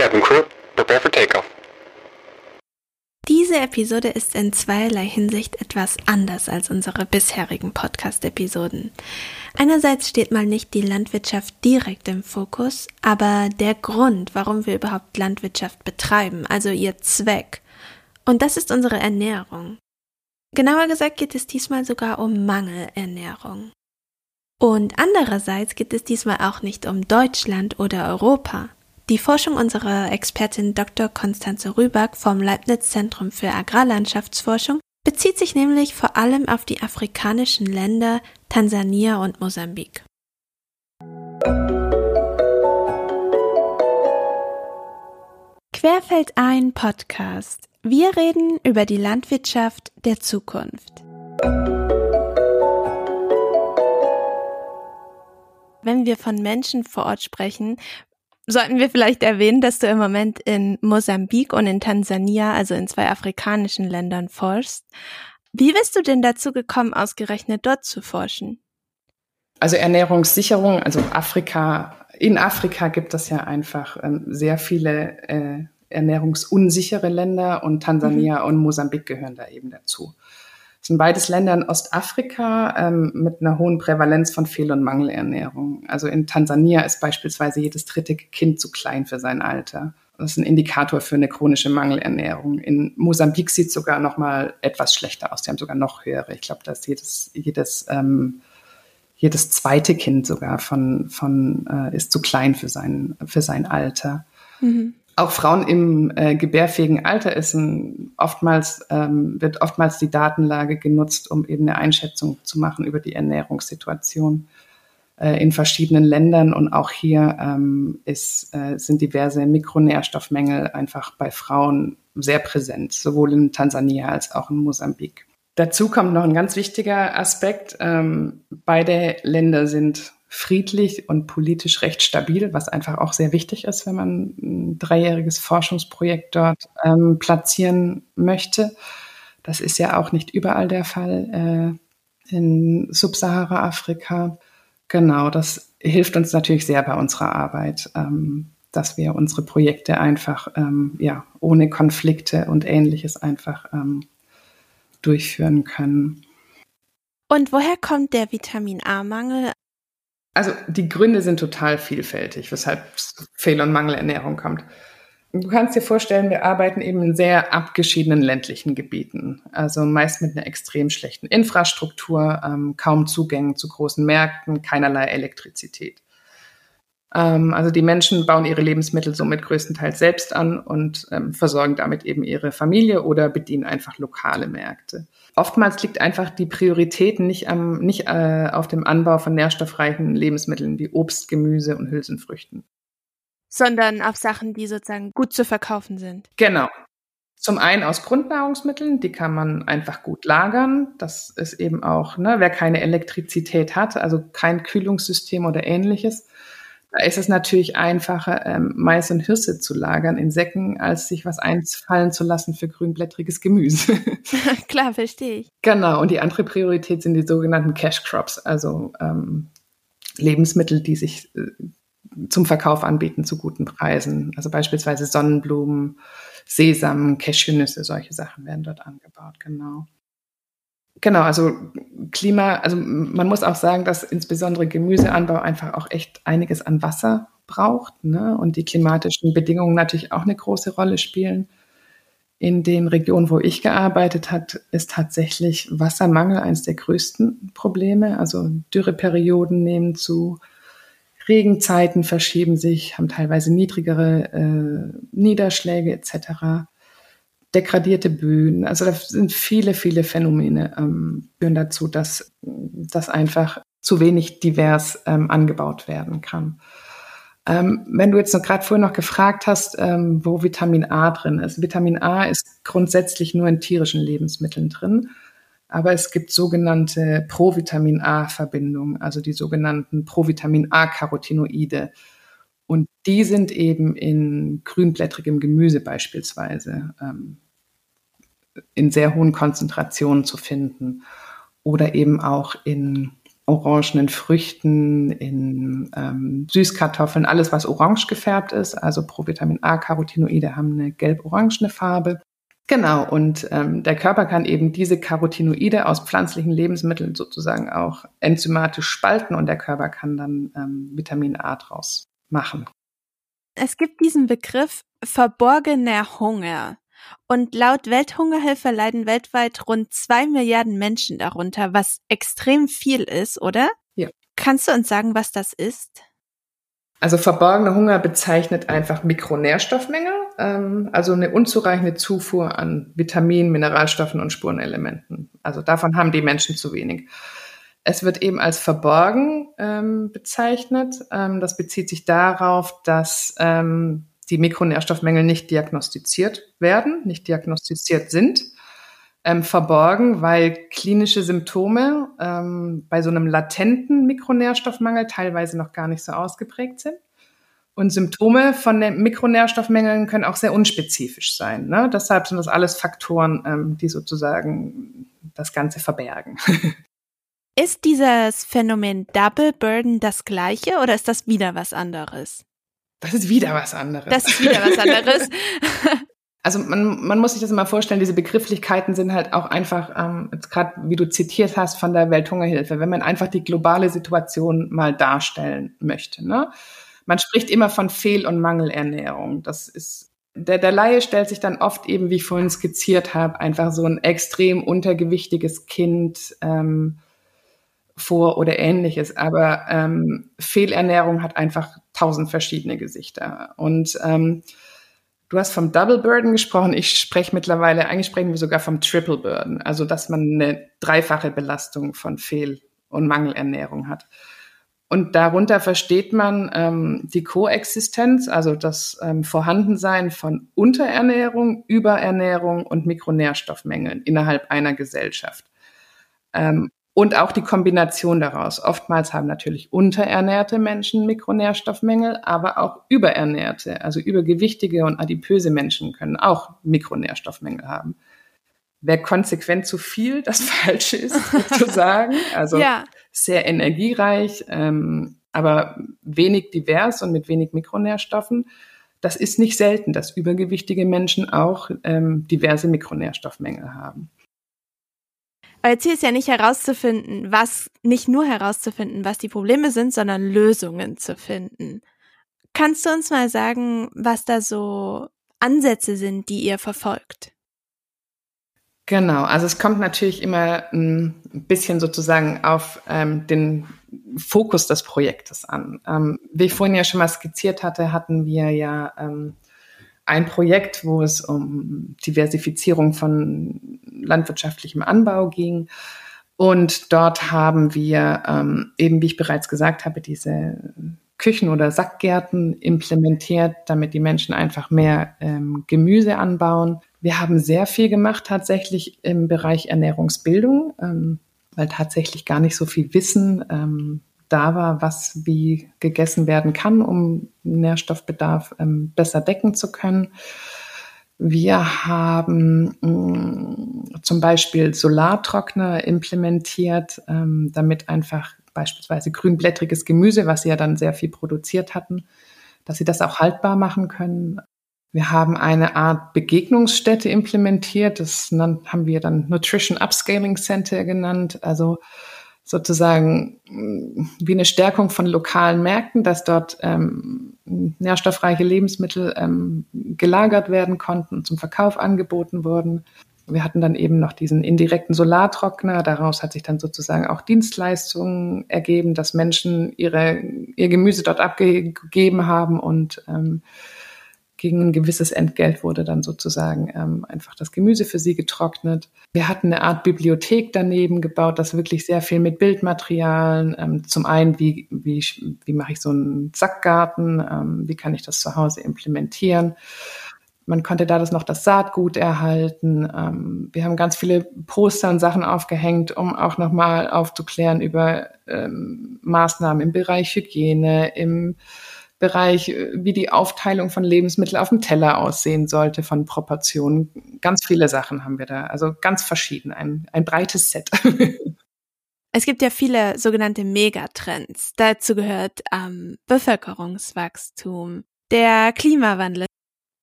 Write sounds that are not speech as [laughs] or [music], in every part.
Cabin crew, prepare for takeoff. Diese Episode ist in zweierlei Hinsicht etwas anders als unsere bisherigen Podcast-Episoden. Einerseits steht mal nicht die Landwirtschaft direkt im Fokus, aber der Grund, warum wir überhaupt Landwirtschaft betreiben, also ihr Zweck. Und das ist unsere Ernährung. Genauer gesagt geht es diesmal sogar um Mangelernährung. Und andererseits geht es diesmal auch nicht um Deutschland oder Europa. Die Forschung unserer Expertin Dr. Konstanze Rüback vom Leibniz Zentrum für Agrarlandschaftsforschung bezieht sich nämlich vor allem auf die afrikanischen Länder Tansania und Mosambik. Querfeld ein Podcast. Wir reden über die Landwirtschaft der Zukunft. Wenn wir von Menschen vor Ort sprechen, sollten wir vielleicht erwähnen, dass du im Moment in Mosambik und in Tansania, also in zwei afrikanischen Ländern, forschst. Wie bist du denn dazu gekommen, ausgerechnet dort zu forschen? Also Ernährungssicherung, also Afrika, in Afrika gibt es ja einfach ähm, sehr viele äh, ernährungsunsichere Länder und Tansania mhm. und Mosambik gehören da eben dazu. Das sind beides Länder in Ostafrika ähm, mit einer hohen Prävalenz von Fehl- und Mangelernährung. Also in Tansania ist beispielsweise jedes dritte Kind zu klein für sein Alter. Das ist ein Indikator für eine chronische Mangelernährung. In Mosambik sieht es sogar noch mal etwas schlechter aus. Die haben sogar noch höhere. Ich glaube, dass jedes, jedes, ähm, jedes zweite Kind sogar von, von äh, ist zu klein für sein, für sein Alter. Mhm auch Frauen im äh, gebärfähigen Alter ist ein, oftmals, ähm, wird oftmals die Datenlage genutzt, um eben eine Einschätzung zu machen über die Ernährungssituation äh, in verschiedenen Ländern. Und auch hier ähm, ist, äh, sind diverse Mikronährstoffmängel einfach bei Frauen sehr präsent, sowohl in Tansania als auch in Mosambik. Dazu kommt noch ein ganz wichtiger Aspekt. Ähm, beide Länder sind friedlich und politisch recht stabil, was einfach auch sehr wichtig ist, wenn man ein dreijähriges Forschungsprojekt dort ähm, platzieren möchte. Das ist ja auch nicht überall der Fall äh, in Subsahara-Afrika. Genau, das hilft uns natürlich sehr bei unserer Arbeit, ähm, dass wir unsere Projekte einfach ähm, ja ohne Konflikte und Ähnliches einfach ähm, durchführen können. Und woher kommt der Vitamin A-Mangel? Also die Gründe sind total vielfältig, weshalb Fehl- und Mangelernährung kommt. Du kannst dir vorstellen, wir arbeiten eben in sehr abgeschiedenen ländlichen Gebieten, also meist mit einer extrem schlechten Infrastruktur, ähm, kaum Zugängen zu großen Märkten, keinerlei Elektrizität. Ähm, also die Menschen bauen ihre Lebensmittel somit größtenteils selbst an und ähm, versorgen damit eben ihre Familie oder bedienen einfach lokale Märkte oftmals liegt einfach die Priorität nicht, am, nicht äh, auf dem Anbau von nährstoffreichen Lebensmitteln wie Obst, Gemüse und Hülsenfrüchten. Sondern auf Sachen, die sozusagen gut zu verkaufen sind. Genau. Zum einen aus Grundnahrungsmitteln, die kann man einfach gut lagern. Das ist eben auch, ne, wer keine Elektrizität hat, also kein Kühlungssystem oder ähnliches, da ist es natürlich einfacher, ähm, Mais und Hirse zu lagern in Säcken, als sich was einfallen zu lassen für grünblättriges Gemüse. [laughs] [laughs] Klar, verstehe ich. Genau, und die andere Priorität sind die sogenannten Cash Crops, also ähm, Lebensmittel, die sich äh, zum Verkauf anbieten zu guten Preisen. Also beispielsweise Sonnenblumen, Sesam, Cashewnüsse, solche Sachen werden dort angebaut, genau. Genau, also Klima, also man muss auch sagen, dass insbesondere Gemüseanbau einfach auch echt einiges an Wasser braucht ne? und die klimatischen Bedingungen natürlich auch eine große Rolle spielen. In den Regionen, wo ich gearbeitet habe, ist tatsächlich Wassermangel eines der größten Probleme. Also Dürreperioden nehmen zu, Regenzeiten verschieben sich, haben teilweise niedrigere äh, Niederschläge etc degradierte Böden. Also da sind viele, viele Phänomene ähm, führen dazu, dass das einfach zu wenig divers ähm, angebaut werden kann. Ähm, wenn du jetzt noch gerade vorher noch gefragt hast, ähm, wo Vitamin A drin ist. Vitamin A ist grundsätzlich nur in tierischen Lebensmitteln drin, aber es gibt sogenannte Provitamin A-Verbindungen, also die sogenannten Provitamin A-Carotinoide. Und die sind eben in grünblättrigem Gemüse beispielsweise ähm, in sehr hohen Konzentrationen zu finden oder eben auch in orangenen Früchten, in ähm, Süßkartoffeln, alles was orange gefärbt ist. Also Provitamin A, Carotinoide haben eine gelb-orangene Farbe. Genau, und ähm, der Körper kann eben diese Carotinoide aus pflanzlichen Lebensmitteln sozusagen auch enzymatisch spalten und der Körper kann dann ähm, Vitamin A draus machen. Es gibt diesen Begriff verborgener Hunger. Und laut Welthungerhilfe leiden weltweit rund zwei Milliarden Menschen darunter, was extrem viel ist, oder? Ja. Kannst du uns sagen, was das ist? Also verborgener Hunger bezeichnet einfach Mikronährstoffmängel, ähm, also eine unzureichende Zufuhr an Vitaminen, Mineralstoffen und Spurenelementen. Also davon haben die Menschen zu wenig. Es wird eben als verborgen ähm, bezeichnet. Ähm, das bezieht sich darauf, dass ähm, die Mikronährstoffmängel nicht diagnostiziert werden, nicht diagnostiziert sind, ähm, verborgen, weil klinische Symptome ähm, bei so einem latenten Mikronährstoffmangel teilweise noch gar nicht so ausgeprägt sind. Und Symptome von den Mikronährstoffmängeln können auch sehr unspezifisch sein. Ne? Deshalb sind das alles Faktoren, ähm, die sozusagen das Ganze verbergen. [laughs] Ist dieses Phänomen Double Burden das gleiche oder ist das wieder was anderes? Das ist wieder was anderes. Das ist wieder was anderes. [laughs] [laughs] Also man, man muss sich das mal vorstellen, diese Begrifflichkeiten sind halt auch einfach, ähm, jetzt gerade wie du zitiert hast von der Welthungerhilfe, wenn man einfach die globale Situation mal darstellen möchte. Ne? Man spricht immer von Fehl- und Mangelernährung. Das ist der, der Laie stellt sich dann oft eben, wie ich vorhin skizziert habe, einfach so ein extrem untergewichtiges Kind ähm, vor oder ähnliches. Aber ähm, Fehlernährung hat einfach tausend verschiedene Gesichter. Und ähm, du hast vom Double Burden gesprochen. Ich spreche mittlerweile, eigentlich sprechen wir sogar vom Triple Burden. Also, dass man eine dreifache Belastung von Fehl- und Mangelernährung hat. Und darunter versteht man ähm, die Koexistenz, also das ähm, Vorhandensein von Unterernährung, Überernährung und Mikronährstoffmängeln innerhalb einer Gesellschaft. Ähm, und auch die Kombination daraus. Oftmals haben natürlich unterernährte Menschen Mikronährstoffmängel, aber auch überernährte, also übergewichtige und adipöse Menschen können auch Mikronährstoffmängel haben. Wer konsequent zu viel das [laughs] Falsche ist, sozusagen, also ja. sehr energiereich, ähm, aber wenig divers und mit wenig Mikronährstoffen, das ist nicht selten, dass übergewichtige Menschen auch ähm, diverse Mikronährstoffmängel haben. Euer Ziel ist ja nicht herauszufinden, was, nicht nur herauszufinden, was die Probleme sind, sondern Lösungen zu finden. Kannst du uns mal sagen, was da so Ansätze sind, die ihr verfolgt? Genau, also es kommt natürlich immer ein bisschen sozusagen auf ähm, den Fokus des Projektes an. Ähm, wie ich vorhin ja schon mal skizziert hatte, hatten wir ja ähm, ein Projekt, wo es um Diversifizierung von landwirtschaftlichem Anbau ging. Und dort haben wir ähm, eben, wie ich bereits gesagt habe, diese Küchen- oder Sackgärten implementiert, damit die Menschen einfach mehr ähm, Gemüse anbauen. Wir haben sehr viel gemacht tatsächlich im Bereich Ernährungsbildung, ähm, weil tatsächlich gar nicht so viel Wissen ähm, da war, was wie gegessen werden kann, um Nährstoffbedarf ähm, besser decken zu können. Wir haben mh, mm, zum Beispiel Solartrockner implementiert, ähm, damit einfach beispielsweise grünblättriges Gemüse, was sie ja dann sehr viel produziert hatten, dass sie das auch haltbar machen können. Wir haben eine Art Begegnungsstätte implementiert, das haben wir dann Nutrition Upscaling Center genannt. Also sozusagen mm, wie eine Stärkung von lokalen Märkten, dass dort ähm, nährstoffreiche Lebensmittel ähm, gelagert werden konnten und zum Verkauf angeboten wurden. Wir hatten dann eben noch diesen indirekten Solartrockner. Daraus hat sich dann sozusagen auch Dienstleistungen ergeben, dass Menschen ihre, ihr Gemüse dort abgegeben haben und ähm, gegen ein gewisses Entgelt wurde dann sozusagen ähm, einfach das Gemüse für sie getrocknet. Wir hatten eine Art Bibliothek daneben gebaut, das wirklich sehr viel mit Bildmaterialien. Ähm, zum einen, wie, wie, wie mache ich so einen Sackgarten? Ähm, wie kann ich das zu Hause implementieren? Man konnte da das noch das Saatgut erhalten. Ähm, wir haben ganz viele Poster und Sachen aufgehängt, um auch nochmal aufzuklären über ähm, Maßnahmen im Bereich Hygiene, im Bereich, äh, wie die Aufteilung von Lebensmitteln auf dem Teller aussehen sollte, von Proportionen. Ganz viele Sachen haben wir da, also ganz verschieden, ein, ein breites Set. [laughs] Es gibt ja viele sogenannte Megatrends. Dazu gehört ähm, Bevölkerungswachstum, der Klimawandel.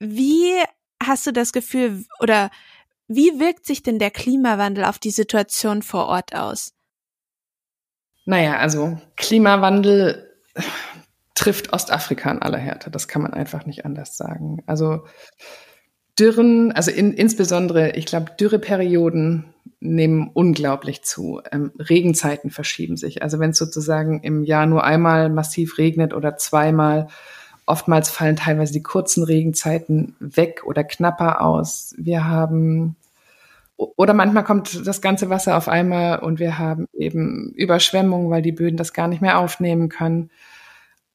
Wie hast du das Gefühl oder wie wirkt sich denn der Klimawandel auf die Situation vor Ort aus? Naja, also Klimawandel trifft Ostafrika in aller Härte. Das kann man einfach nicht anders sagen. Also Dürren, also in, insbesondere, ich glaube, Dürreperioden nehmen unglaublich zu. Ähm, Regenzeiten verschieben sich. Also wenn es sozusagen im Jahr nur einmal massiv regnet oder zweimal, oftmals fallen teilweise die kurzen Regenzeiten weg oder knapper aus. Wir haben oder manchmal kommt das ganze Wasser auf einmal und wir haben eben Überschwemmungen, weil die Böden das gar nicht mehr aufnehmen können.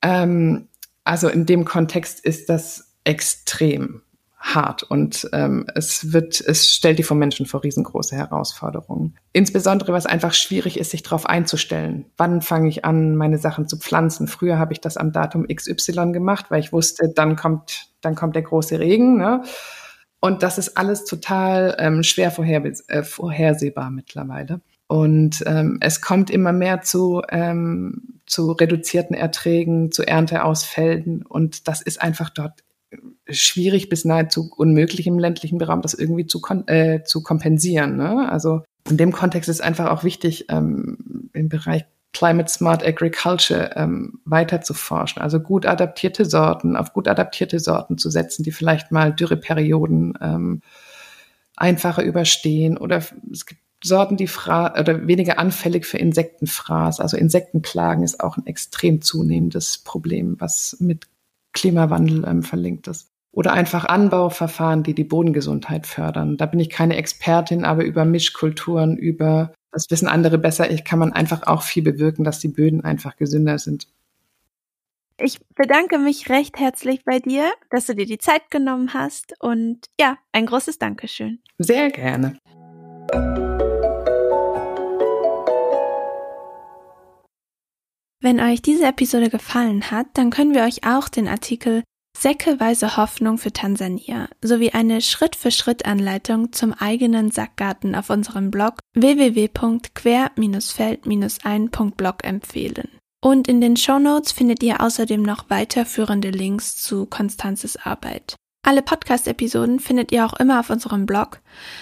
Ähm, also in dem Kontext ist das extrem hart und ähm, es wird, es stellt die vom Menschen vor riesengroße Herausforderungen. Insbesondere, was einfach schwierig ist, sich darauf einzustellen. Wann fange ich an, meine Sachen zu pflanzen? Früher habe ich das am Datum XY gemacht, weil ich wusste, dann kommt, dann kommt der große Regen. Ne? Und das ist alles total ähm, schwer vorher, äh, vorhersehbar mittlerweile. Und ähm, es kommt immer mehr zu, ähm, zu reduzierten Erträgen, zu Ernteausfällen. Und das ist einfach dort schwierig bis nahezu unmöglich im ländlichen Raum, das irgendwie zu, äh, zu kompensieren. Ne? Also in dem Kontext ist einfach auch wichtig, ähm, im Bereich Climate Smart Agriculture ähm, weiter zu forschen. Also gut adaptierte Sorten, auf gut adaptierte Sorten zu setzen, die vielleicht mal Dürreperioden ähm, einfacher überstehen. Oder es gibt Sorten, die fra oder weniger anfällig für Insektenfraß. Also Insektenplagen ist auch ein extrem zunehmendes Problem, was mit Klimawandel ähm, verlinkt ist. Oder einfach Anbauverfahren, die die Bodengesundheit fördern. Da bin ich keine Expertin, aber über Mischkulturen, über, das wissen andere besser, ich kann man einfach auch viel bewirken, dass die Böden einfach gesünder sind. Ich bedanke mich recht herzlich bei dir, dass du dir die Zeit genommen hast und ja, ein großes Dankeschön. Sehr gerne. Wenn euch diese Episode gefallen hat, dann können wir euch auch den Artikel Säckeweise Hoffnung für Tansania sowie eine Schritt-für-Schritt-Anleitung zum eigenen Sackgarten auf unserem Blog www.quer-feld-ein.blog empfehlen. Und in den Show Notes findet ihr außerdem noch weiterführende Links zu Konstanzes Arbeit. Alle Podcast-Episoden findet ihr auch immer auf unserem Blog,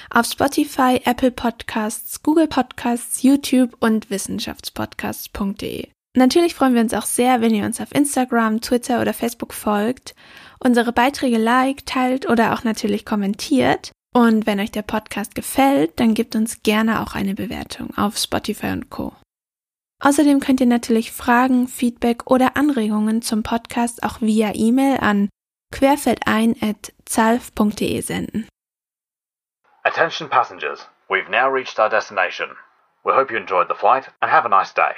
auf Spotify, Apple Podcasts, Google Podcasts, YouTube und wissenschaftspodcasts.de. Natürlich freuen wir uns auch sehr, wenn ihr uns auf Instagram, Twitter oder Facebook folgt, unsere Beiträge liked, teilt oder auch natürlich kommentiert. Und wenn euch der Podcast gefällt, dann gebt uns gerne auch eine Bewertung auf Spotify und Co. Außerdem könnt ihr natürlich Fragen, Feedback oder Anregungen zum Podcast auch via E-Mail an querfeldein.zalf.de senden. Attention passengers, we've now reached our destination. We hope you enjoyed the flight and have a nice day.